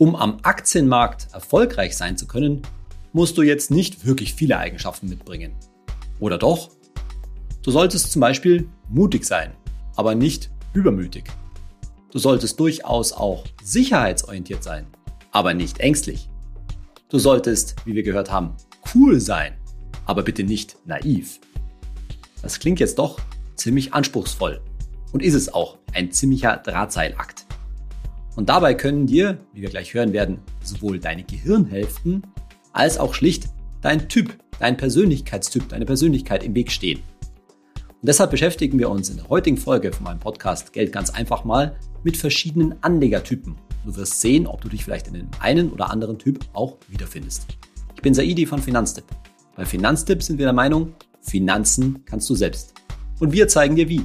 Um am Aktienmarkt erfolgreich sein zu können, musst du jetzt nicht wirklich viele Eigenschaften mitbringen. Oder doch? Du solltest zum Beispiel mutig sein, aber nicht übermütig. Du solltest durchaus auch sicherheitsorientiert sein, aber nicht ängstlich. Du solltest, wie wir gehört haben, cool sein, aber bitte nicht naiv. Das klingt jetzt doch ziemlich anspruchsvoll und ist es auch ein ziemlicher Drahtseilakt. Und dabei können dir, wie wir gleich hören werden, sowohl deine Gehirnhälften als auch schlicht dein Typ, dein Persönlichkeitstyp, deine Persönlichkeit im Weg stehen. Und deshalb beschäftigen wir uns in der heutigen Folge von meinem Podcast Geld ganz einfach mal mit verschiedenen Anlegertypen. Du wirst sehen, ob du dich vielleicht in dem einen oder anderen Typ auch wiederfindest. Ich bin Saidi von Finanztipp. Bei Finanztipp sind wir der Meinung, Finanzen kannst du selbst. Und wir zeigen dir wie.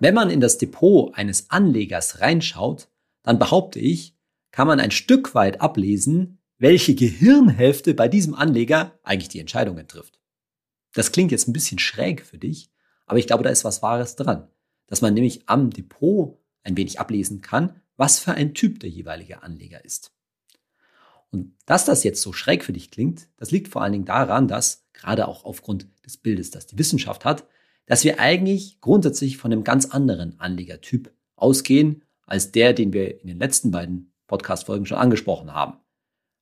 Wenn man in das Depot eines Anlegers reinschaut, dann behaupte ich, kann man ein Stück weit ablesen, welche Gehirnhälfte bei diesem Anleger eigentlich die Entscheidungen trifft. Das klingt jetzt ein bisschen schräg für dich, aber ich glaube, da ist was Wahres dran, dass man nämlich am Depot ein wenig ablesen kann, was für ein Typ der jeweilige Anleger ist. Und dass das jetzt so schräg für dich klingt, das liegt vor allen Dingen daran, dass gerade auch aufgrund des Bildes, das die Wissenschaft hat, dass wir eigentlich grundsätzlich von einem ganz anderen Anlegertyp ausgehen als der, den wir in den letzten beiden Podcast-Folgen schon angesprochen haben.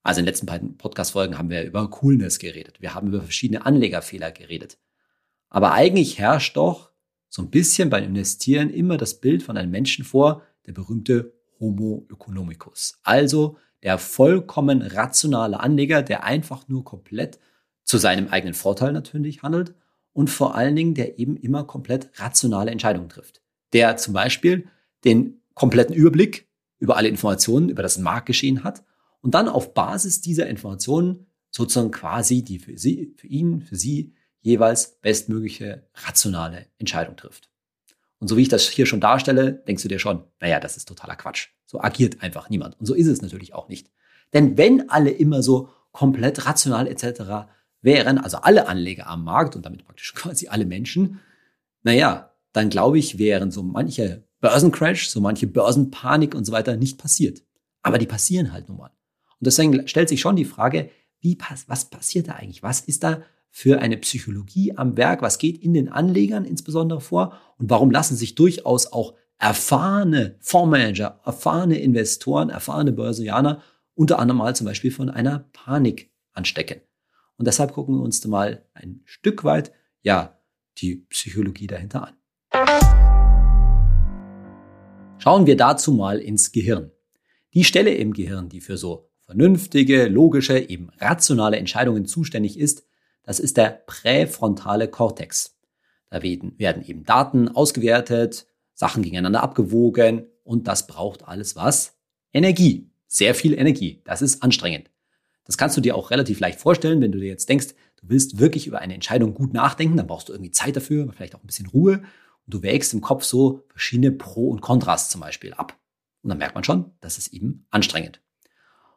Also in den letzten beiden Podcast-Folgen haben wir über Coolness geredet. Wir haben über verschiedene Anlegerfehler geredet. Aber eigentlich herrscht doch so ein bisschen beim Investieren immer das Bild von einem Menschen vor, der berühmte Homo economicus. Also der vollkommen rationale Anleger, der einfach nur komplett zu seinem eigenen Vorteil natürlich handelt und vor allen Dingen, der eben immer komplett rationale Entscheidungen trifft. Der zum Beispiel den kompletten Überblick über alle Informationen, über das Marktgeschehen hat und dann auf Basis dieser Informationen sozusagen quasi die für sie, für ihn, für sie jeweils bestmögliche rationale Entscheidung trifft. Und so wie ich das hier schon darstelle, denkst du dir schon, naja, das ist totaler Quatsch. So agiert einfach niemand. Und so ist es natürlich auch nicht. Denn wenn alle immer so komplett rational etc. wären, also alle Anleger am Markt und damit praktisch quasi alle Menschen, naja, dann glaube ich, wären so manche Börsencrash, so manche Börsenpanik und so weiter nicht passiert. Aber die passieren halt nun mal. Und deswegen stellt sich schon die Frage, wie was passiert da eigentlich? Was ist da für eine Psychologie am Werk? Was geht in den Anlegern insbesondere vor? Und warum lassen sich durchaus auch erfahrene Fondsmanager, erfahrene Investoren, erfahrene Börsianer unter anderem mal zum Beispiel von einer Panik anstecken? Und deshalb gucken wir uns mal ein Stück weit, ja, die Psychologie dahinter an. Schauen wir dazu mal ins Gehirn. Die Stelle im Gehirn, die für so vernünftige, logische, eben rationale Entscheidungen zuständig ist, das ist der präfrontale Kortex. Da werden eben Daten ausgewertet, Sachen gegeneinander abgewogen und das braucht alles was? Energie. Sehr viel Energie. Das ist anstrengend. Das kannst du dir auch relativ leicht vorstellen, wenn du dir jetzt denkst, du willst wirklich über eine Entscheidung gut nachdenken, dann brauchst du irgendwie Zeit dafür, vielleicht auch ein bisschen Ruhe und du wägst im Kopf so verschiedene Pro und Kontras zum Beispiel ab. Und dann merkt man schon, das ist eben anstrengend.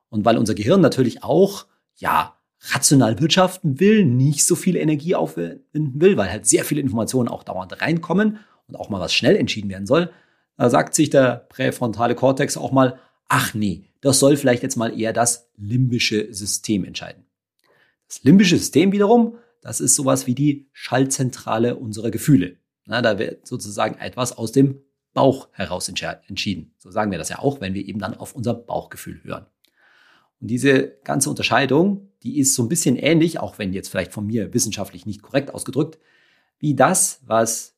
Und weil unser Gehirn natürlich auch, ja, rational wirtschaften will, nicht so viel Energie aufwenden will, weil halt sehr viele Informationen auch dauernd reinkommen und auch mal was schnell entschieden werden soll, da sagt sich der präfrontale Kortex auch mal, ach nee, das soll vielleicht jetzt mal eher das limbische System entscheiden. Das limbische System wiederum, das ist sowas wie die Schaltzentrale unserer Gefühle. Na, da wird sozusagen etwas aus dem Bauch heraus entschieden. So sagen wir das ja auch, wenn wir eben dann auf unser Bauchgefühl hören. Und diese ganze Unterscheidung, die ist so ein bisschen ähnlich, auch wenn jetzt vielleicht von mir wissenschaftlich nicht korrekt ausgedrückt, wie das, was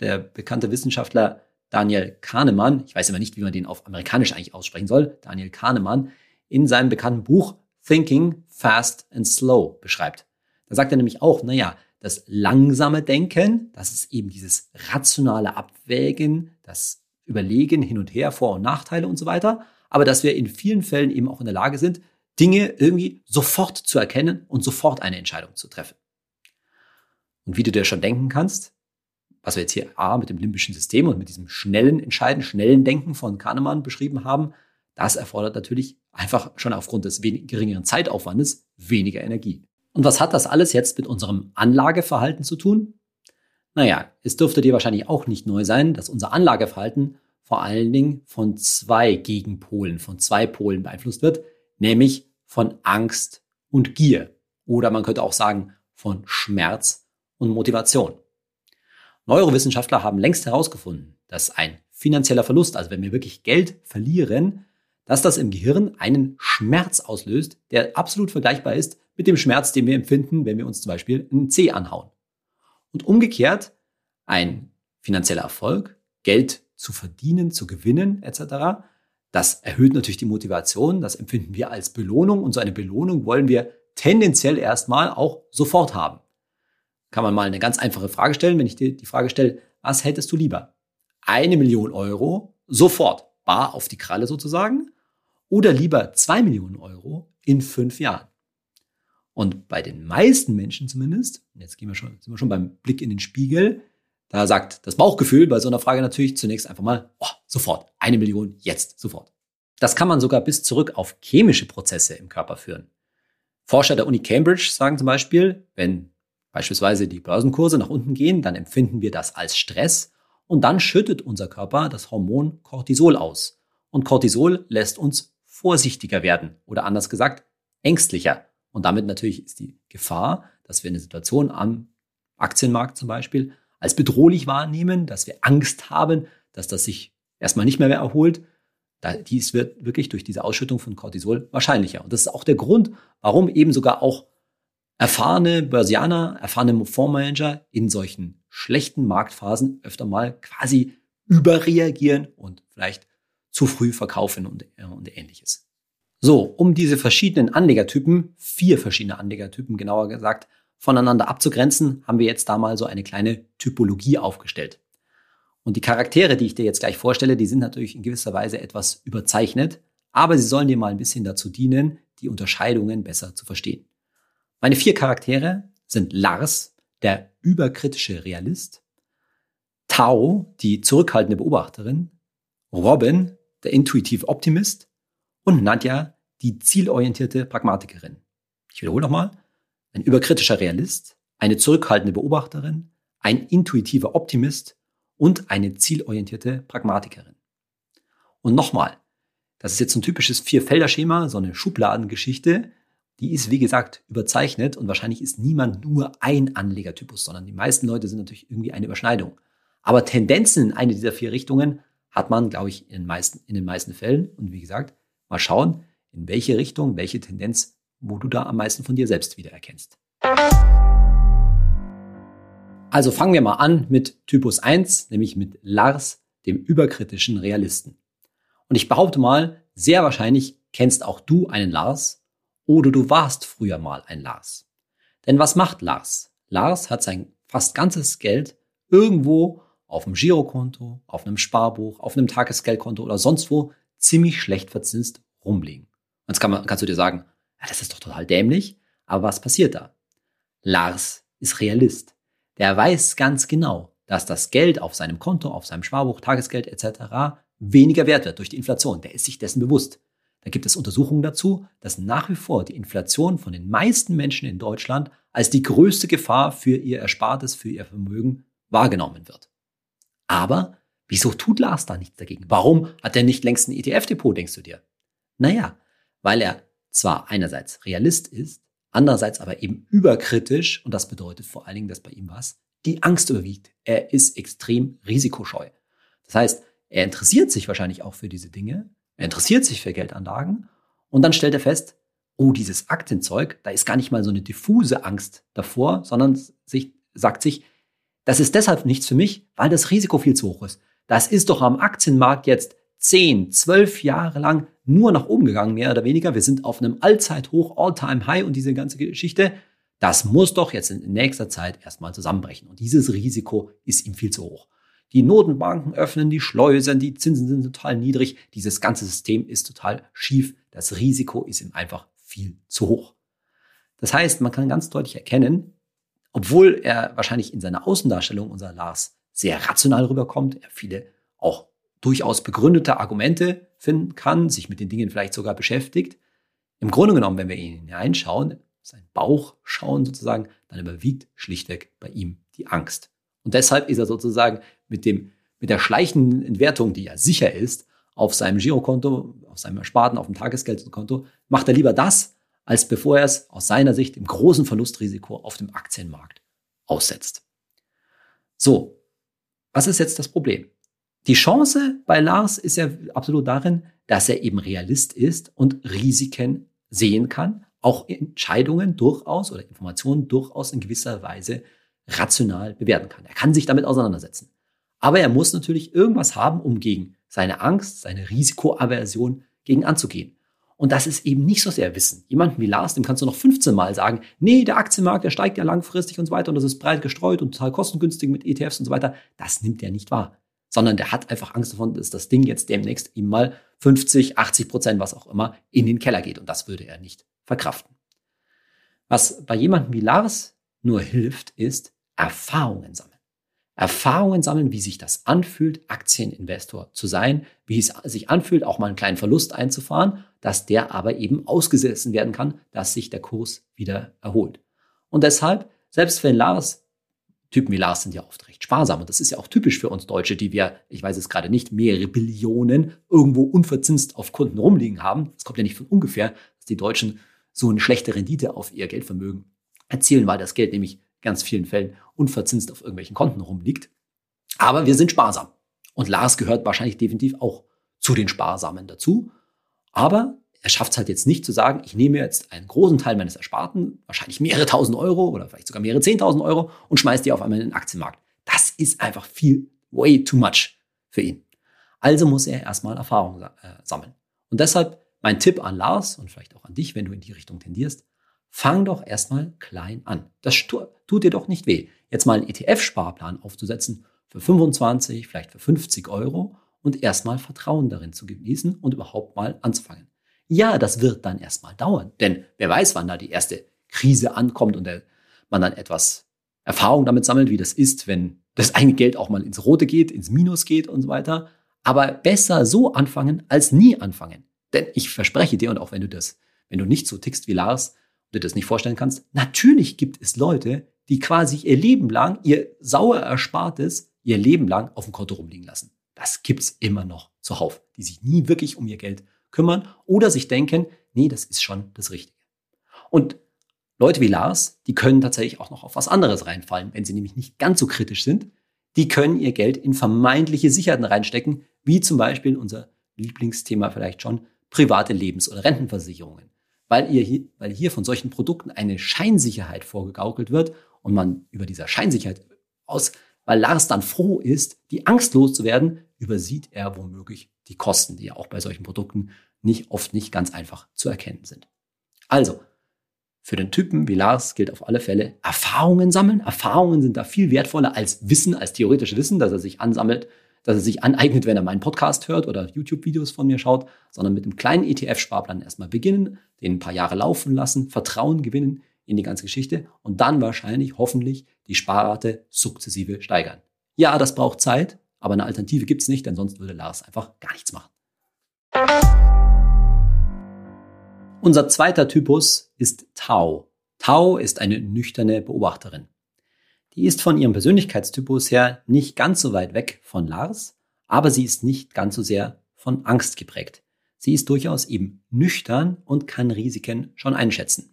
der bekannte Wissenschaftler Daniel Kahnemann, ich weiß immer nicht, wie man den auf amerikanisch eigentlich aussprechen soll, Daniel Kahnemann, in seinem bekannten Buch Thinking Fast and Slow beschreibt. Da sagt er nämlich auch, naja, das langsame Denken, das ist eben dieses rationale Abwägen, das Überlegen hin und her, Vor- und Nachteile und so weiter aber dass wir in vielen Fällen eben auch in der Lage sind, Dinge irgendwie sofort zu erkennen und sofort eine Entscheidung zu treffen. Und wie du dir schon denken kannst, was wir jetzt hier A mit dem limbischen System und mit diesem schnellen Entscheiden, schnellen Denken von Kahnemann beschrieben haben, das erfordert natürlich einfach schon aufgrund des geringeren Zeitaufwandes weniger Energie. Und was hat das alles jetzt mit unserem Anlageverhalten zu tun? Naja, es dürfte dir wahrscheinlich auch nicht neu sein, dass unser Anlageverhalten vor allen Dingen von zwei Gegenpolen, von zwei Polen beeinflusst wird, nämlich von Angst und Gier. Oder man könnte auch sagen von Schmerz und Motivation. Neurowissenschaftler haben längst herausgefunden, dass ein finanzieller Verlust, also wenn wir wirklich Geld verlieren, dass das im Gehirn einen Schmerz auslöst, der absolut vergleichbar ist mit dem Schmerz, den wir empfinden, wenn wir uns zum Beispiel einen C anhauen. Und umgekehrt, ein finanzieller Erfolg, Geld zu verdienen, zu gewinnen etc., das erhöht natürlich die Motivation, das empfinden wir als Belohnung und so eine Belohnung wollen wir tendenziell erstmal auch sofort haben. Kann man mal eine ganz einfache Frage stellen, wenn ich dir die Frage stelle, was hättest du lieber? Eine Million Euro sofort, bar auf die Kralle sozusagen, oder lieber zwei Millionen Euro in fünf Jahren? Und bei den meisten Menschen zumindest, jetzt gehen wir schon, sind wir schon beim Blick in den Spiegel, da sagt das Bauchgefühl bei so einer Frage natürlich zunächst einfach mal, oh, sofort, eine Million, jetzt, sofort. Das kann man sogar bis zurück auf chemische Prozesse im Körper führen. Forscher der Uni Cambridge sagen zum Beispiel, wenn beispielsweise die Börsenkurse nach unten gehen, dann empfinden wir das als Stress und dann schüttet unser Körper das Hormon Cortisol aus. Und Cortisol lässt uns vorsichtiger werden oder anders gesagt ängstlicher. Und damit natürlich ist die Gefahr, dass wir eine Situation am Aktienmarkt zum Beispiel als bedrohlich wahrnehmen, dass wir Angst haben, dass das sich erstmal nicht mehr, mehr erholt. dies wird wirklich durch diese Ausschüttung von Cortisol wahrscheinlicher. Und das ist auch der Grund, warum eben sogar auch erfahrene Börsianer, erfahrene Fondsmanager in solchen schlechten Marktphasen öfter mal quasi überreagieren und vielleicht zu früh verkaufen und, äh, und ähnliches. So, um diese verschiedenen Anlegertypen, vier verschiedene Anlegertypen genauer gesagt, voneinander abzugrenzen, haben wir jetzt da mal so eine kleine Typologie aufgestellt. Und die Charaktere, die ich dir jetzt gleich vorstelle, die sind natürlich in gewisser Weise etwas überzeichnet, aber sie sollen dir mal ein bisschen dazu dienen, die Unterscheidungen besser zu verstehen. Meine vier Charaktere sind Lars, der überkritische Realist, Tao, die zurückhaltende Beobachterin, Robin, der intuitive Optimist und Nadja, die zielorientierte Pragmatikerin. Ich wiederhole nochmal. Ein überkritischer Realist, eine zurückhaltende Beobachterin, ein intuitiver Optimist und eine zielorientierte Pragmatikerin. Und nochmal, das ist jetzt ein typisches Vier-Felder-Schema, so eine Schubladengeschichte. Die ist, wie gesagt, überzeichnet und wahrscheinlich ist niemand nur ein Anlegertypus, sondern die meisten Leute sind natürlich irgendwie eine Überschneidung. Aber Tendenzen in eine dieser vier Richtungen hat man, glaube ich, in den meisten, in den meisten Fällen. Und wie gesagt, Mal schauen, in welche Richtung, welche Tendenz, wo du da am meisten von dir selbst wiedererkennst. Also fangen wir mal an mit Typus 1, nämlich mit Lars, dem überkritischen Realisten. Und ich behaupte mal, sehr wahrscheinlich kennst auch du einen Lars oder du warst früher mal ein Lars. Denn was macht Lars? Lars hat sein fast ganzes Geld irgendwo auf dem Girokonto, auf einem Sparbuch, auf einem Tagesgeldkonto oder sonst wo ziemlich schlecht verzinst rumliegen. Und jetzt kann man, kannst du dir sagen, ja, das ist doch total dämlich. Aber was passiert da? Lars ist Realist. Der weiß ganz genau, dass das Geld auf seinem Konto, auf seinem Sparbuch, Tagesgeld etc. weniger wert wird durch die Inflation. Der ist sich dessen bewusst. Da gibt es Untersuchungen dazu, dass nach wie vor die Inflation von den meisten Menschen in Deutschland als die größte Gefahr für ihr Erspartes, für ihr Vermögen wahrgenommen wird. Aber Wieso tut Lars da nichts dagegen? Warum hat er nicht längst ein ETF-Depot, denkst du dir? Naja, weil er zwar einerseits Realist ist, andererseits aber eben überkritisch und das bedeutet vor allen Dingen, dass bei ihm was die Angst überwiegt. Er ist extrem risikoscheu. Das heißt, er interessiert sich wahrscheinlich auch für diese Dinge, er interessiert sich für Geldanlagen und dann stellt er fest, oh, dieses Aktienzeug, da ist gar nicht mal so eine diffuse Angst davor, sondern sich, sagt sich, das ist deshalb nichts für mich, weil das Risiko viel zu hoch ist. Das ist doch am Aktienmarkt jetzt 10, 12 Jahre lang nur nach oben gegangen, mehr oder weniger. Wir sind auf einem Allzeithoch, All-Time-High und diese ganze Geschichte. Das muss doch jetzt in nächster Zeit erstmal zusammenbrechen. Und dieses Risiko ist ihm viel zu hoch. Die Notenbanken öffnen die Schleusen, die Zinsen sind total niedrig. Dieses ganze System ist total schief. Das Risiko ist ihm einfach viel zu hoch. Das heißt, man kann ganz deutlich erkennen, obwohl er wahrscheinlich in seiner Außendarstellung, unser Lars, sehr rational rüberkommt, er viele auch durchaus begründete Argumente finden kann, sich mit den Dingen vielleicht sogar beschäftigt. Im Grunde genommen, wenn wir ihn hineinschauen, sein Bauch schauen sozusagen, dann überwiegt schlichtweg bei ihm die Angst. Und deshalb ist er sozusagen mit dem mit der schleichenden Entwertung, die ja sicher ist, auf seinem Girokonto, auf seinem Ersparten, auf dem Tagesgeldkonto, macht er lieber das, als bevor er es aus seiner Sicht im großen Verlustrisiko auf dem Aktienmarkt aussetzt. So, was ist jetzt das Problem? Die Chance bei Lars ist ja absolut darin, dass er eben Realist ist und Risiken sehen kann, auch Entscheidungen durchaus oder Informationen durchaus in gewisser Weise rational bewerten kann. Er kann sich damit auseinandersetzen. Aber er muss natürlich irgendwas haben, um gegen seine Angst, seine Risikoaversion gegen anzugehen. Und das ist eben nicht so sehr Wissen. Jemanden wie Lars, dem kannst du noch 15 Mal sagen, nee, der Aktienmarkt, der steigt ja langfristig und so weiter und das ist breit gestreut und total kostengünstig mit ETFs und so weiter. Das nimmt er nicht wahr. Sondern der hat einfach Angst davon, dass das Ding jetzt demnächst ihm mal 50, 80 Prozent, was auch immer, in den Keller geht. Und das würde er nicht verkraften. Was bei jemandem wie Lars nur hilft, ist Erfahrungen sammeln. Erfahrungen sammeln, wie sich das anfühlt, Aktieninvestor zu sein, wie es sich anfühlt, auch mal einen kleinen Verlust einzufahren, dass der aber eben ausgesessen werden kann, dass sich der Kurs wieder erholt. Und deshalb, selbst wenn Lars, Typen wie Lars sind ja oft recht sparsam und das ist ja auch typisch für uns Deutsche, die wir, ich weiß es gerade nicht, mehrere Billionen irgendwo unverzinst auf Kunden rumliegen haben. Das kommt ja nicht von ungefähr, dass die Deutschen so eine schlechte Rendite auf ihr Geldvermögen erzielen, weil das Geld nämlich ganz vielen Fällen unverzinst auf irgendwelchen Konten rumliegt. Aber wir sind sparsam. Und Lars gehört wahrscheinlich definitiv auch zu den Sparsamen dazu. Aber er schafft es halt jetzt nicht zu sagen, ich nehme jetzt einen großen Teil meines Ersparten, wahrscheinlich mehrere tausend Euro oder vielleicht sogar mehrere zehntausend Euro und schmeiße die auf einmal in den Aktienmarkt. Das ist einfach viel, way too much für ihn. Also muss er erstmal Erfahrung äh, sammeln. Und deshalb mein Tipp an Lars und vielleicht auch an dich, wenn du in die Richtung tendierst, fang doch erstmal klein an. Das tut dir doch nicht weh, jetzt mal einen ETF-Sparplan aufzusetzen für 25, vielleicht für 50 Euro und erstmal Vertrauen darin zu genießen und überhaupt mal anzufangen. Ja, das wird dann erstmal dauern, denn wer weiß, wann da die erste Krise ankommt und man dann etwas Erfahrung damit sammelt, wie das ist, wenn das eigene Geld auch mal ins Rote geht, ins Minus geht und so weiter. Aber besser so anfangen als nie anfangen. Denn ich verspreche dir, und auch wenn du das, wenn du nicht so tickst wie Lars, du dir das nicht vorstellen kannst, natürlich gibt es Leute, die quasi ihr Leben lang ihr sauer Erspartes ihr Leben lang auf dem Konto rumliegen lassen. Das gibt's immer noch zuhauf, die sich nie wirklich um ihr Geld kümmern oder sich denken, nee, das ist schon das Richtige. Und Leute wie Lars, die können tatsächlich auch noch auf was anderes reinfallen, wenn sie nämlich nicht ganz so kritisch sind. Die können ihr Geld in vermeintliche Sicherheiten reinstecken, wie zum Beispiel unser Lieblingsthema vielleicht schon, private Lebens- oder Rentenversicherungen weil, ihr hier, weil hier von solchen Produkten eine Scheinsicherheit vorgegaukelt wird und man über dieser Scheinsicherheit aus, weil Lars dann froh ist, die Angst loszuwerden, übersieht er womöglich die Kosten, die ja auch bei solchen Produkten nicht oft nicht ganz einfach zu erkennen sind. Also, für den Typen wie Lars gilt auf alle Fälle Erfahrungen sammeln. Erfahrungen sind da viel wertvoller als Wissen, als theoretisches Wissen, das er sich ansammelt dass er sich aneignet, wenn er meinen Podcast hört oder YouTube-Videos von mir schaut, sondern mit einem kleinen ETF-Sparplan erstmal beginnen, den ein paar Jahre laufen lassen, Vertrauen gewinnen in die ganze Geschichte und dann wahrscheinlich hoffentlich die Sparrate sukzessive steigern. Ja, das braucht Zeit, aber eine Alternative gibt's nicht, denn sonst würde Lars einfach gar nichts machen. Unser zweiter Typus ist Tau. Tau ist eine nüchterne Beobachterin. Die ist von ihrem Persönlichkeitstypus her nicht ganz so weit weg von Lars, aber sie ist nicht ganz so sehr von Angst geprägt. Sie ist durchaus eben nüchtern und kann Risiken schon einschätzen.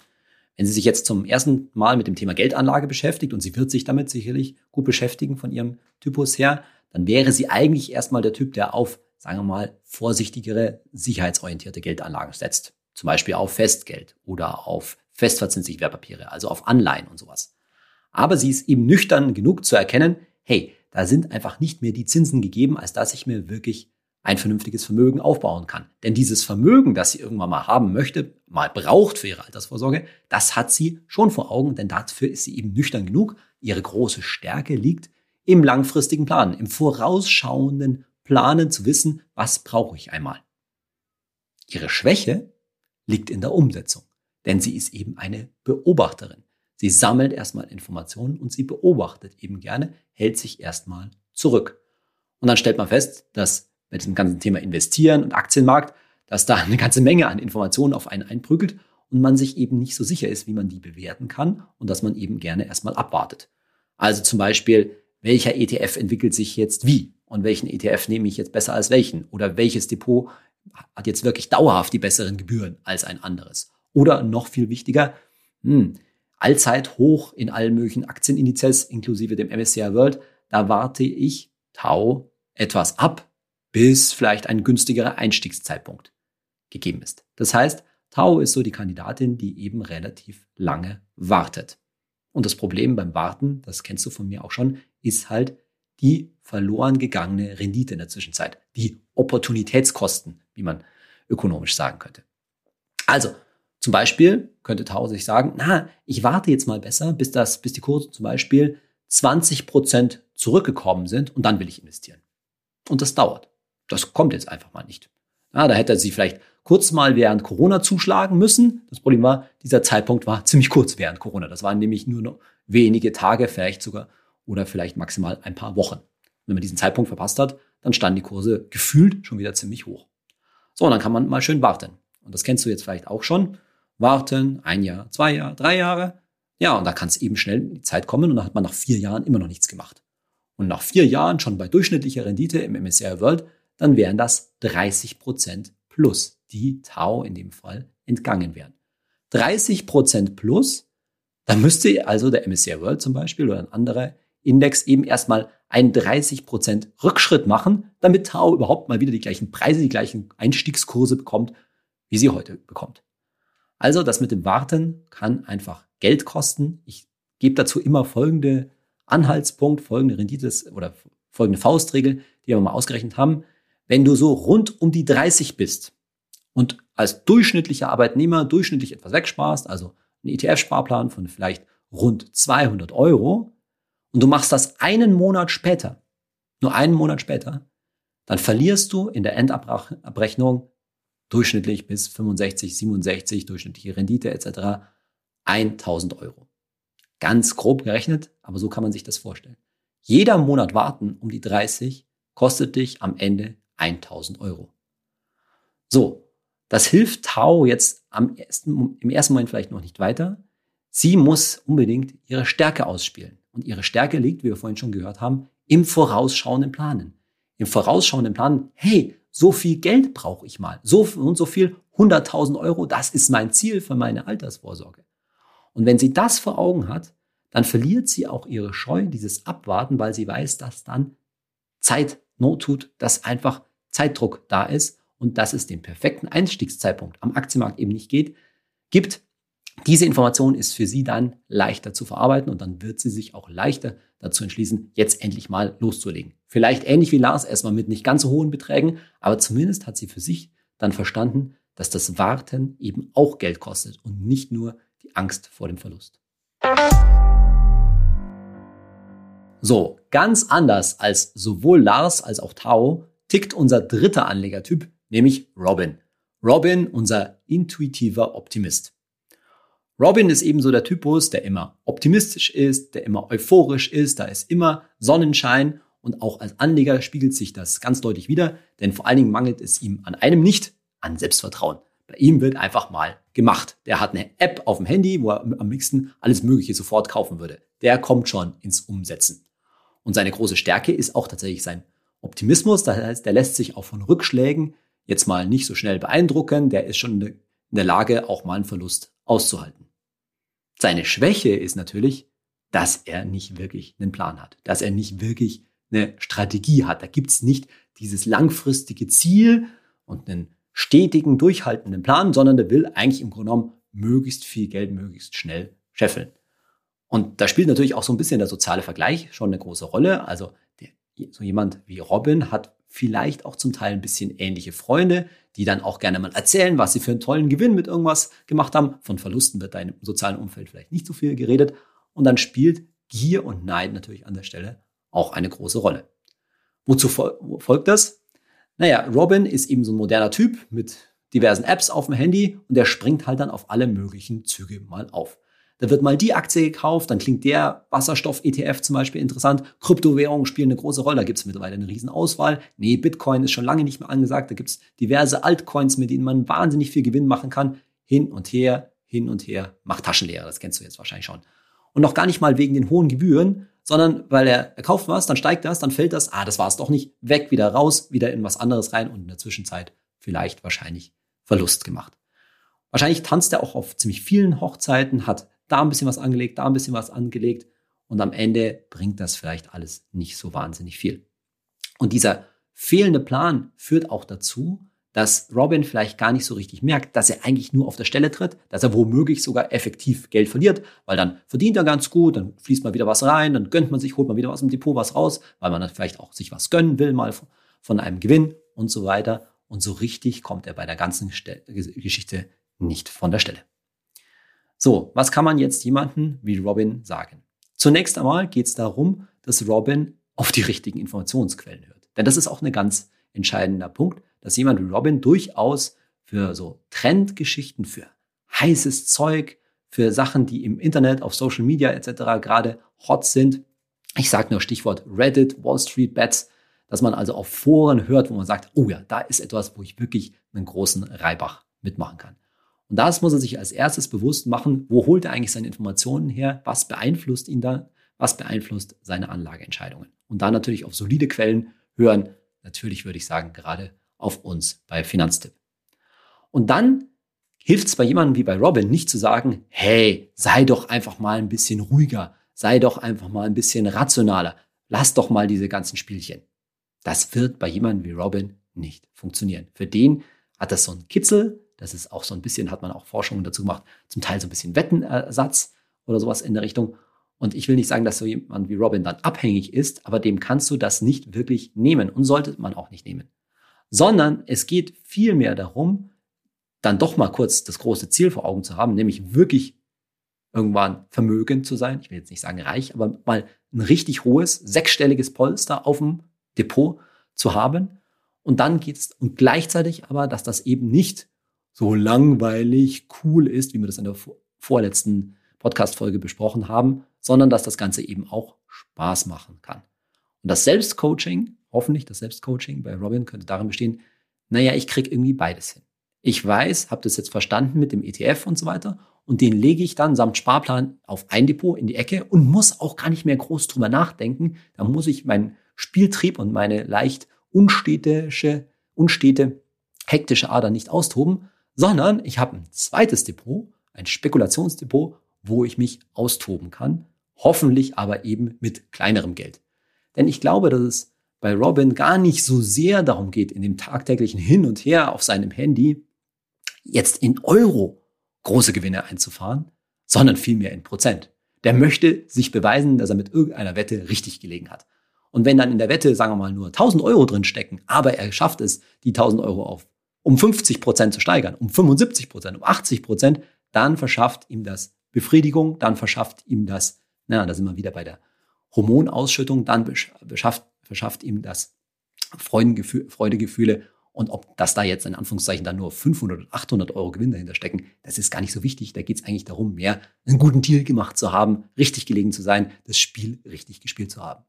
Wenn sie sich jetzt zum ersten Mal mit dem Thema Geldanlage beschäftigt und sie wird sich damit sicherlich gut beschäftigen von ihrem Typus her, dann wäre sie eigentlich erstmal der Typ, der auf, sagen wir mal, vorsichtigere, sicherheitsorientierte Geldanlagen setzt. Zum Beispiel auf Festgeld oder auf festverzinsliche Wertpapiere, also auf Anleihen und sowas. Aber sie ist eben nüchtern genug zu erkennen, hey, da sind einfach nicht mehr die Zinsen gegeben, als dass ich mir wirklich ein vernünftiges Vermögen aufbauen kann. Denn dieses Vermögen, das sie irgendwann mal haben möchte, mal braucht für ihre Altersvorsorge, das hat sie schon vor Augen, denn dafür ist sie eben nüchtern genug. Ihre große Stärke liegt im langfristigen Planen, im vorausschauenden Planen zu wissen, was brauche ich einmal. Ihre Schwäche liegt in der Umsetzung, denn sie ist eben eine Beobachterin. Sie sammelt erstmal Informationen und sie beobachtet eben gerne, hält sich erstmal zurück. Und dann stellt man fest, dass bei diesem ganzen Thema Investieren und Aktienmarkt, dass da eine ganze Menge an Informationen auf einen einprügelt und man sich eben nicht so sicher ist, wie man die bewerten kann und dass man eben gerne erstmal abwartet. Also zum Beispiel, welcher ETF entwickelt sich jetzt wie? und welchen ETF nehme ich jetzt besser als welchen oder welches Depot hat jetzt wirklich dauerhaft die besseren Gebühren als ein anderes. Oder noch viel wichtiger, hm, allzeit hoch in allen möglichen Aktienindizes inklusive dem MSCI World, da warte ich Tau etwas ab, bis vielleicht ein günstigerer Einstiegszeitpunkt gegeben ist. Das heißt, Tau ist so die Kandidatin, die eben relativ lange wartet. Und das Problem beim Warten, das kennst du von mir auch schon, ist halt die verloren gegangene Rendite in der Zwischenzeit. Die Opportunitätskosten, wie man ökonomisch sagen könnte. Also, zum Beispiel könnte Tau sich sagen, na, ich warte jetzt mal besser, bis das, bis die Kurse zum Beispiel 20 Prozent zurückgekommen sind und dann will ich investieren. Und das dauert. Das kommt jetzt einfach mal nicht. Ja, da hätte sie vielleicht kurz mal während Corona zuschlagen müssen. Das Problem war, dieser Zeitpunkt war ziemlich kurz während Corona. Das waren nämlich nur noch wenige Tage, vielleicht sogar oder vielleicht maximal ein paar Wochen. Wenn man diesen Zeitpunkt verpasst hat, dann standen die Kurse gefühlt schon wieder ziemlich hoch. So, und dann kann man mal schön warten. Und das kennst du jetzt vielleicht auch schon. Warten, ein Jahr, zwei Jahre, drei Jahre. Ja, und da kann es eben schnell in die Zeit kommen und dann hat man nach vier Jahren immer noch nichts gemacht. Und nach vier Jahren schon bei durchschnittlicher Rendite im MSCI World, dann wären das 30 Prozent plus, die Tau in dem Fall entgangen wären. 30 Prozent plus, da müsste also der MSCI World zum Beispiel oder ein anderer Index eben erstmal einen 30 Prozent Rückschritt machen, damit Tau überhaupt mal wieder die gleichen Preise, die gleichen Einstiegskurse bekommt, wie sie heute bekommt. Also das mit dem Warten kann einfach Geld kosten. Ich gebe dazu immer folgende Anhaltspunkt, folgende Rendite oder folgende Faustregel, die wir mal ausgerechnet haben. Wenn du so rund um die 30 bist und als durchschnittlicher Arbeitnehmer durchschnittlich etwas wegsparst, also ein ETF-Sparplan von vielleicht rund 200 Euro, und du machst das einen Monat später, nur einen Monat später, dann verlierst du in der Endabrechnung durchschnittlich bis 65, 67, durchschnittliche Rendite etc. 1000 Euro. Ganz grob gerechnet, aber so kann man sich das vorstellen. Jeder Monat warten um die 30 kostet dich am Ende 1000 Euro. So, das hilft Tau jetzt ersten, im ersten Moment vielleicht noch nicht weiter. Sie muss unbedingt ihre Stärke ausspielen. Und ihre Stärke liegt, wie wir vorhin schon gehört haben, im vorausschauenden Planen. Im vorausschauenden Planen, hey, so viel Geld brauche ich mal. So und so viel, 100.000 Euro, das ist mein Ziel für meine Altersvorsorge. Und wenn sie das vor Augen hat, dann verliert sie auch ihre Scheu, dieses Abwarten, weil sie weiß, dass dann Zeit Not tut, dass einfach Zeitdruck da ist und dass es den perfekten Einstiegszeitpunkt am Aktienmarkt eben nicht geht, gibt, diese Information ist für sie dann leichter zu verarbeiten und dann wird sie sich auch leichter dazu entschließen, jetzt endlich mal loszulegen. Vielleicht ähnlich wie Lars, erstmal mit nicht ganz so hohen Beträgen, aber zumindest hat sie für sich dann verstanden, dass das Warten eben auch Geld kostet und nicht nur die Angst vor dem Verlust. So, ganz anders als sowohl Lars als auch Tao tickt unser dritter Anlegertyp, nämlich Robin. Robin, unser intuitiver Optimist. Robin ist ebenso der Typus, der immer optimistisch ist, der immer euphorisch ist, da ist immer Sonnenschein und auch als Anleger spiegelt sich das ganz deutlich wieder, denn vor allen Dingen mangelt es ihm an einem nicht, an Selbstvertrauen. Bei ihm wird einfach mal gemacht. Der hat eine App auf dem Handy, wo er am liebsten alles Mögliche sofort kaufen würde. Der kommt schon ins Umsetzen. Und seine große Stärke ist auch tatsächlich sein Optimismus. Das heißt, der lässt sich auch von Rückschlägen jetzt mal nicht so schnell beeindrucken. Der ist schon in der Lage, auch mal einen Verlust auszuhalten. Seine Schwäche ist natürlich, dass er nicht wirklich einen Plan hat, dass er nicht wirklich eine Strategie hat. Da gibt's nicht dieses langfristige Ziel und einen stetigen, durchhaltenden Plan, sondern der will eigentlich im Grunde genommen möglichst viel Geld möglichst schnell scheffeln. Und da spielt natürlich auch so ein bisschen der soziale Vergleich schon eine große Rolle. Also so jemand wie Robin hat vielleicht auch zum Teil ein bisschen ähnliche Freunde, die dann auch gerne mal erzählen, was sie für einen tollen Gewinn mit irgendwas gemacht haben. Von Verlusten wird da im sozialen Umfeld vielleicht nicht so viel geredet. Und dann spielt Gier und Neid natürlich an der Stelle auch eine große Rolle. Wozu folgt das? Naja, Robin ist eben so ein moderner Typ mit diversen Apps auf dem Handy und der springt halt dann auf alle möglichen Züge mal auf. Da wird mal die Aktie gekauft, dann klingt der Wasserstoff-ETF zum Beispiel interessant. Kryptowährungen spielen eine große Rolle, da gibt es mittlerweile eine Riesenauswahl. Nee, Bitcoin ist schon lange nicht mehr angesagt, da gibt es diverse Altcoins, mit denen man wahnsinnig viel Gewinn machen kann. Hin und her, hin und her, macht Taschenlehrer, das kennst du jetzt wahrscheinlich schon. Und noch gar nicht mal wegen den hohen Gebühren, sondern weil er, er kauft was, dann steigt das, dann fällt das, ah, das war es doch nicht, weg, wieder raus, wieder in was anderes rein und in der Zwischenzeit vielleicht wahrscheinlich Verlust gemacht. Wahrscheinlich tanzt er auch auf ziemlich vielen Hochzeiten, hat da ein bisschen was angelegt, da ein bisschen was angelegt und am Ende bringt das vielleicht alles nicht so wahnsinnig viel. Und dieser fehlende Plan führt auch dazu, dass Robin vielleicht gar nicht so richtig merkt, dass er eigentlich nur auf der Stelle tritt, dass er womöglich sogar effektiv Geld verliert, weil dann verdient er ganz gut, dann fließt mal wieder was rein, dann gönnt man sich, holt man wieder aus dem Depot was raus, weil man dann vielleicht auch sich was gönnen will, mal von einem Gewinn und so weiter. Und so richtig kommt er bei der ganzen Geschichte nicht von der Stelle. So, was kann man jetzt jemanden wie Robin sagen? Zunächst einmal geht es darum, dass Robin auf die richtigen Informationsquellen hört. Denn das ist auch ein ganz entscheidender Punkt dass jemand wie Robin durchaus für so Trendgeschichten, für heißes Zeug, für Sachen, die im Internet, auf Social Media etc. gerade hot sind. Ich sage nur Stichwort Reddit, Wall Street Bets, dass man also auf Foren hört, wo man sagt, oh ja, da ist etwas, wo ich wirklich einen großen Reibach mitmachen kann. Und das muss er sich als erstes bewusst machen, wo holt er eigentlich seine Informationen her, was beeinflusst ihn da, was beeinflusst seine Anlageentscheidungen. Und da natürlich auf solide Quellen hören, natürlich würde ich sagen, gerade auf uns bei Finanztipp. Und dann hilft es bei jemandem wie bei Robin nicht zu sagen, hey, sei doch einfach mal ein bisschen ruhiger, sei doch einfach mal ein bisschen rationaler, lass doch mal diese ganzen Spielchen. Das wird bei jemandem wie Robin nicht funktionieren. Für den hat das so einen Kitzel, das ist auch so ein bisschen, hat man auch Forschungen dazu gemacht, zum Teil so ein bisschen Wettenersatz oder sowas in der Richtung. Und ich will nicht sagen, dass so jemand wie Robin dann abhängig ist, aber dem kannst du das nicht wirklich nehmen und sollte man auch nicht nehmen sondern es geht vielmehr darum, dann doch mal kurz das große Ziel vor Augen zu haben, nämlich wirklich irgendwann vermögend zu sein. Ich will jetzt nicht sagen reich, aber mal ein richtig hohes, sechsstelliges Polster auf dem Depot zu haben. Und dann geht's und gleichzeitig aber, dass das eben nicht so langweilig cool ist, wie wir das in der vorletzten Podcast-Folge besprochen haben, sondern dass das Ganze eben auch Spaß machen kann. Und das Selbstcoaching hoffentlich das Selbstcoaching bei Robin könnte darin bestehen, naja, ich kriege irgendwie beides hin. Ich weiß, habe das jetzt verstanden mit dem ETF und so weiter und den lege ich dann samt Sparplan auf ein Depot in die Ecke und muss auch gar nicht mehr groß drüber nachdenken. Da muss ich meinen Spieltrieb und meine leicht unstetische, unstete, hektische Ader nicht austoben, sondern ich habe ein zweites Depot, ein Spekulationsdepot, wo ich mich austoben kann, hoffentlich aber eben mit kleinerem Geld. Denn ich glaube, dass es bei Robin gar nicht so sehr darum geht, in dem tagtäglichen Hin und Her auf seinem Handy jetzt in Euro große Gewinne einzufahren, sondern vielmehr in Prozent. Der möchte sich beweisen, dass er mit irgendeiner Wette richtig gelegen hat. Und wenn dann in der Wette, sagen wir mal, nur 1000 Euro drin stecken, aber er schafft es, die 1000 Euro auf um 50 Prozent zu steigern, um 75 Prozent, um 80 Prozent, dann verschafft ihm das Befriedigung, dann verschafft ihm das, na, da sind wir wieder bei der Hormonausschüttung, dann beschafft, verschafft ihm das Freudegefühle. Und ob das da jetzt in Anführungszeichen dann nur 500 oder 800 Euro Gewinn dahinter stecken, das ist gar nicht so wichtig. Da geht es eigentlich darum, mehr einen guten Deal gemacht zu haben, richtig gelegen zu sein, das Spiel richtig gespielt zu haben.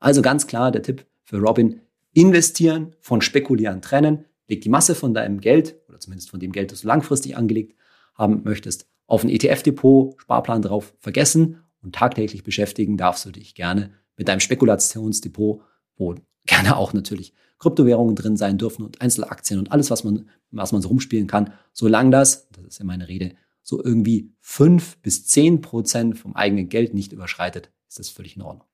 Also ganz klar der Tipp für Robin, investieren, von spekulieren trennen, leg die Masse von deinem Geld oder zumindest von dem Geld, das du langfristig angelegt haben möchtest, auf ein ETF-Depot, Sparplan drauf vergessen und tagtäglich beschäftigen darfst du dich gerne mit deinem Spekulationsdepot wo gerne auch natürlich Kryptowährungen drin sein dürfen und Einzelaktien und alles, was man, was man so rumspielen kann, solange das, das ist ja meine Rede, so irgendwie fünf bis zehn Prozent vom eigenen Geld nicht überschreitet, ist das völlig in Ordnung.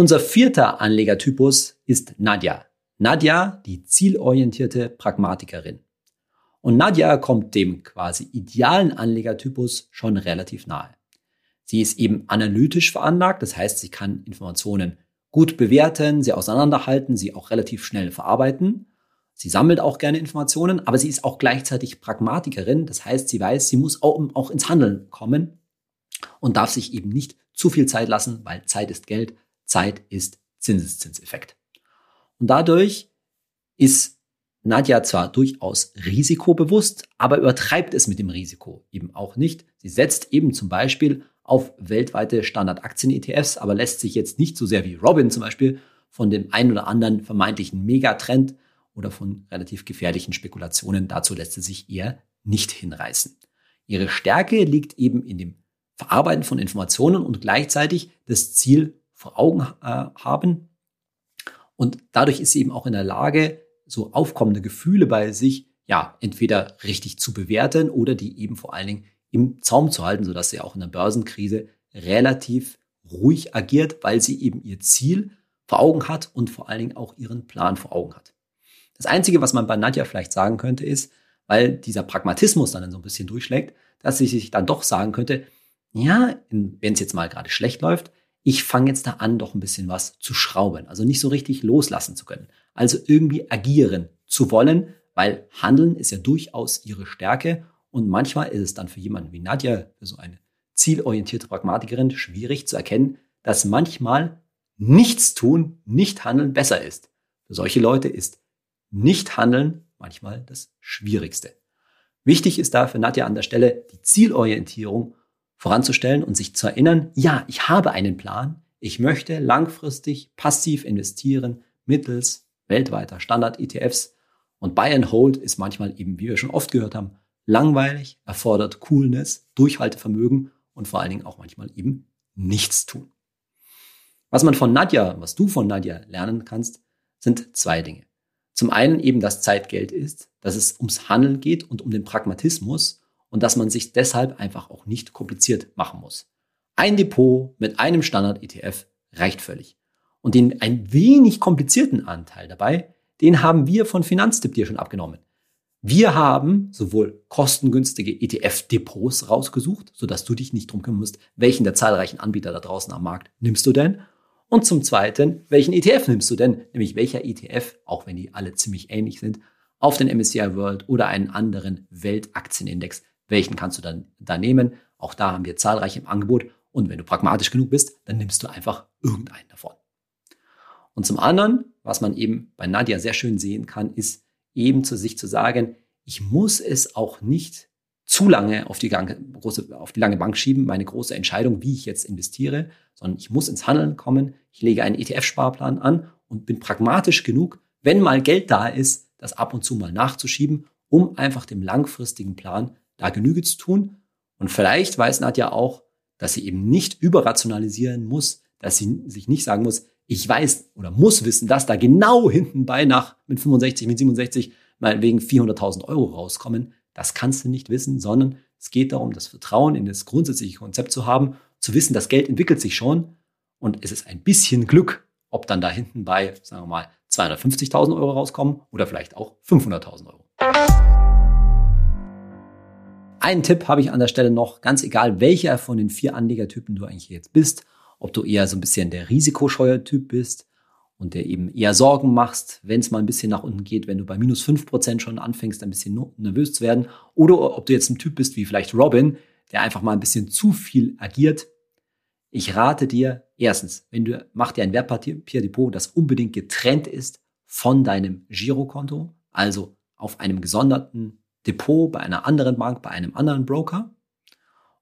Unser vierter Anlegertypus ist Nadja. Nadja, die zielorientierte Pragmatikerin. Und Nadja kommt dem quasi idealen Anlegertypus schon relativ nahe. Sie ist eben analytisch veranlagt, das heißt, sie kann Informationen gut bewerten, sie auseinanderhalten, sie auch relativ schnell verarbeiten. Sie sammelt auch gerne Informationen, aber sie ist auch gleichzeitig Pragmatikerin, das heißt, sie weiß, sie muss auch, auch ins Handeln kommen und darf sich eben nicht zu viel Zeit lassen, weil Zeit ist Geld, Zeit ist Zinseszinseffekt. Und dadurch ist Nadja zwar durchaus risikobewusst, aber übertreibt es mit dem Risiko eben auch nicht. Sie setzt eben zum Beispiel auf weltweite Standardaktien-ETFs, aber lässt sich jetzt nicht so sehr wie Robin zum Beispiel von dem einen oder anderen vermeintlichen Megatrend oder von relativ gefährlichen Spekulationen. Dazu lässt sie sich eher nicht hinreißen. Ihre Stärke liegt eben in dem Verarbeiten von Informationen und gleichzeitig das Ziel vor Augen äh, haben. Und dadurch ist sie eben auch in der Lage, so aufkommende Gefühle bei sich, ja, entweder richtig zu bewerten oder die eben vor allen Dingen im Zaum zu halten, sodass sie auch in der Börsenkrise relativ ruhig agiert, weil sie eben ihr Ziel vor Augen hat und vor allen Dingen auch ihren Plan vor Augen hat. Das Einzige, was man bei Nadja vielleicht sagen könnte, ist, weil dieser Pragmatismus dann so ein bisschen durchschlägt, dass sie sich dann doch sagen könnte, ja, wenn es jetzt mal gerade schlecht läuft, ich fange jetzt da an, doch ein bisschen was zu schrauben. Also nicht so richtig loslassen zu können. Also irgendwie agieren zu wollen, weil Handeln ist ja durchaus ihre Stärke. Und manchmal ist es dann für jemanden wie Nadja, für so eine zielorientierte Pragmatikerin, schwierig zu erkennen, dass manchmal nichts tun, nicht handeln besser ist. Für solche Leute ist nicht handeln manchmal das Schwierigste. Wichtig ist da für Nadja an der Stelle die Zielorientierung voranzustellen und sich zu erinnern, ja, ich habe einen Plan, ich möchte langfristig passiv investieren mittels weltweiter Standard-ETFs und Buy and Hold ist manchmal eben, wie wir schon oft gehört haben, langweilig, erfordert Coolness, Durchhaltevermögen und vor allen Dingen auch manchmal eben nichts tun. Was man von Nadja, was du von Nadja lernen kannst, sind zwei Dinge. Zum einen eben, dass Zeit Geld ist, dass es ums Handeln geht und um den Pragmatismus und dass man sich deshalb einfach auch nicht kompliziert machen muss. Ein Depot mit einem Standard-ETF reicht völlig. Und den ein wenig komplizierten Anteil dabei, den haben wir von Finanztipp dir schon abgenommen. Wir haben sowohl kostengünstige ETF-Depots rausgesucht, sodass du dich nicht drum kümmern musst, welchen der zahlreichen Anbieter da draußen am Markt nimmst du denn? Und zum Zweiten, welchen ETF nimmst du denn? Nämlich welcher ETF, auch wenn die alle ziemlich ähnlich sind, auf den MSCI World oder einen anderen Weltaktienindex welchen kannst du dann da nehmen? Auch da haben wir zahlreiche im Angebot. Und wenn du pragmatisch genug bist, dann nimmst du einfach irgendeinen davon. Und zum anderen, was man eben bei Nadia sehr schön sehen kann, ist eben zu sich zu sagen, ich muss es auch nicht zu lange auf die, große, auf die lange Bank schieben, meine große Entscheidung, wie ich jetzt investiere, sondern ich muss ins Handeln kommen. Ich lege einen ETF-Sparplan an und bin pragmatisch genug, wenn mal Geld da ist, das ab und zu mal nachzuschieben, um einfach dem langfristigen Plan da Genüge zu tun. Und vielleicht weiß Nadja auch, dass sie eben nicht überrationalisieren muss, dass sie sich nicht sagen muss, ich weiß oder muss wissen, dass da genau hinten bei nach mit 65, mit 67 mal wegen 400.000 Euro rauskommen. Das kannst du nicht wissen, sondern es geht darum, das Vertrauen in das grundsätzliche Konzept zu haben, zu wissen, das Geld entwickelt sich schon und es ist ein bisschen Glück, ob dann da hinten bei, sagen wir mal, 250.000 Euro rauskommen oder vielleicht auch 500.000 Euro. Einen Tipp habe ich an der Stelle noch, ganz egal welcher von den vier Anlegertypen du eigentlich jetzt bist, ob du eher so ein bisschen der risikoscheue Typ bist und der eben eher Sorgen machst, wenn es mal ein bisschen nach unten geht, wenn du bei minus fünf Prozent schon anfängst, ein bisschen nervös zu werden, oder ob du jetzt ein Typ bist wie vielleicht Robin, der einfach mal ein bisschen zu viel agiert. Ich rate dir, erstens, wenn du, mach dir ein Wertpapierdepot, das unbedingt getrennt ist von deinem Girokonto, also auf einem gesonderten Depot bei einer anderen Bank, bei einem anderen Broker.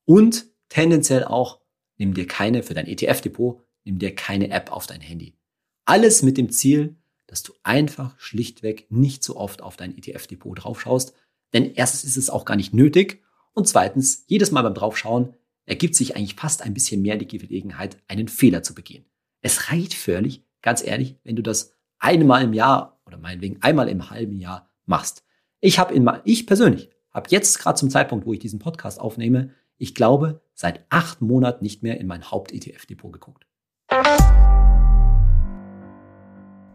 Und tendenziell auch, nimm dir keine, für dein ETF-Depot, nimm dir keine App auf dein Handy. Alles mit dem Ziel, dass du einfach schlichtweg nicht so oft auf dein ETF-Depot draufschaust. Denn erstens ist es auch gar nicht nötig. Und zweitens, jedes Mal beim Draufschauen ergibt sich eigentlich fast ein bisschen mehr die Gelegenheit, einen Fehler zu begehen. Es reicht völlig, ganz ehrlich, wenn du das einmal im Jahr oder meinetwegen einmal im halben Jahr machst. Ich habe in ich persönlich habe jetzt gerade zum Zeitpunkt, wo ich diesen Podcast aufnehme, ich glaube, seit acht Monaten nicht mehr in mein Haupt-ETF-Depot geguckt.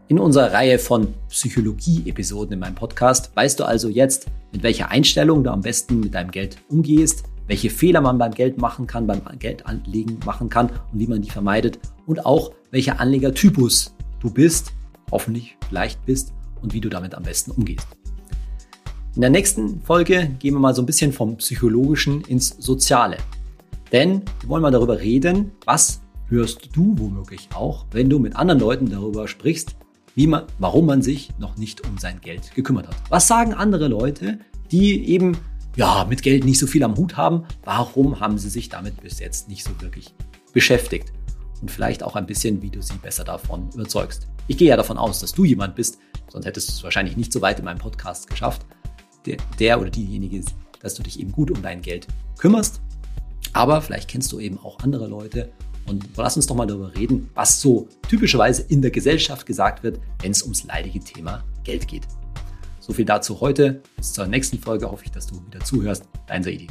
In unserer Reihe von Psychologie-Episoden in meinem Podcast weißt du also jetzt, mit welcher Einstellung du am besten mit deinem Geld umgehst, welche Fehler man beim Geld machen kann, beim Geldanlegen machen kann und wie man die vermeidet und auch welcher Anlegertypus du bist, hoffentlich vielleicht bist und wie du damit am besten umgehst. In der nächsten Folge gehen wir mal so ein bisschen vom Psychologischen ins Soziale. Denn wir wollen mal darüber reden, was hörst du womöglich auch, wenn du mit anderen Leuten darüber sprichst, wie man, warum man sich noch nicht um sein Geld gekümmert hat. Was sagen andere Leute, die eben ja, mit Geld nicht so viel am Hut haben? Warum haben sie sich damit bis jetzt nicht so wirklich beschäftigt? Und vielleicht auch ein bisschen, wie du sie besser davon überzeugst. Ich gehe ja davon aus, dass du jemand bist, sonst hättest du es wahrscheinlich nicht so weit in meinem Podcast geschafft der, der oder diejenige ist, dass du dich eben gut um dein Geld kümmerst. Aber vielleicht kennst du eben auch andere Leute und lass uns doch mal darüber reden, was so typischerweise in der Gesellschaft gesagt wird, wenn es ums leidige Thema Geld geht. So viel dazu heute. Bis zur nächsten Folge hoffe ich, dass du wieder zuhörst. Dein Saidi.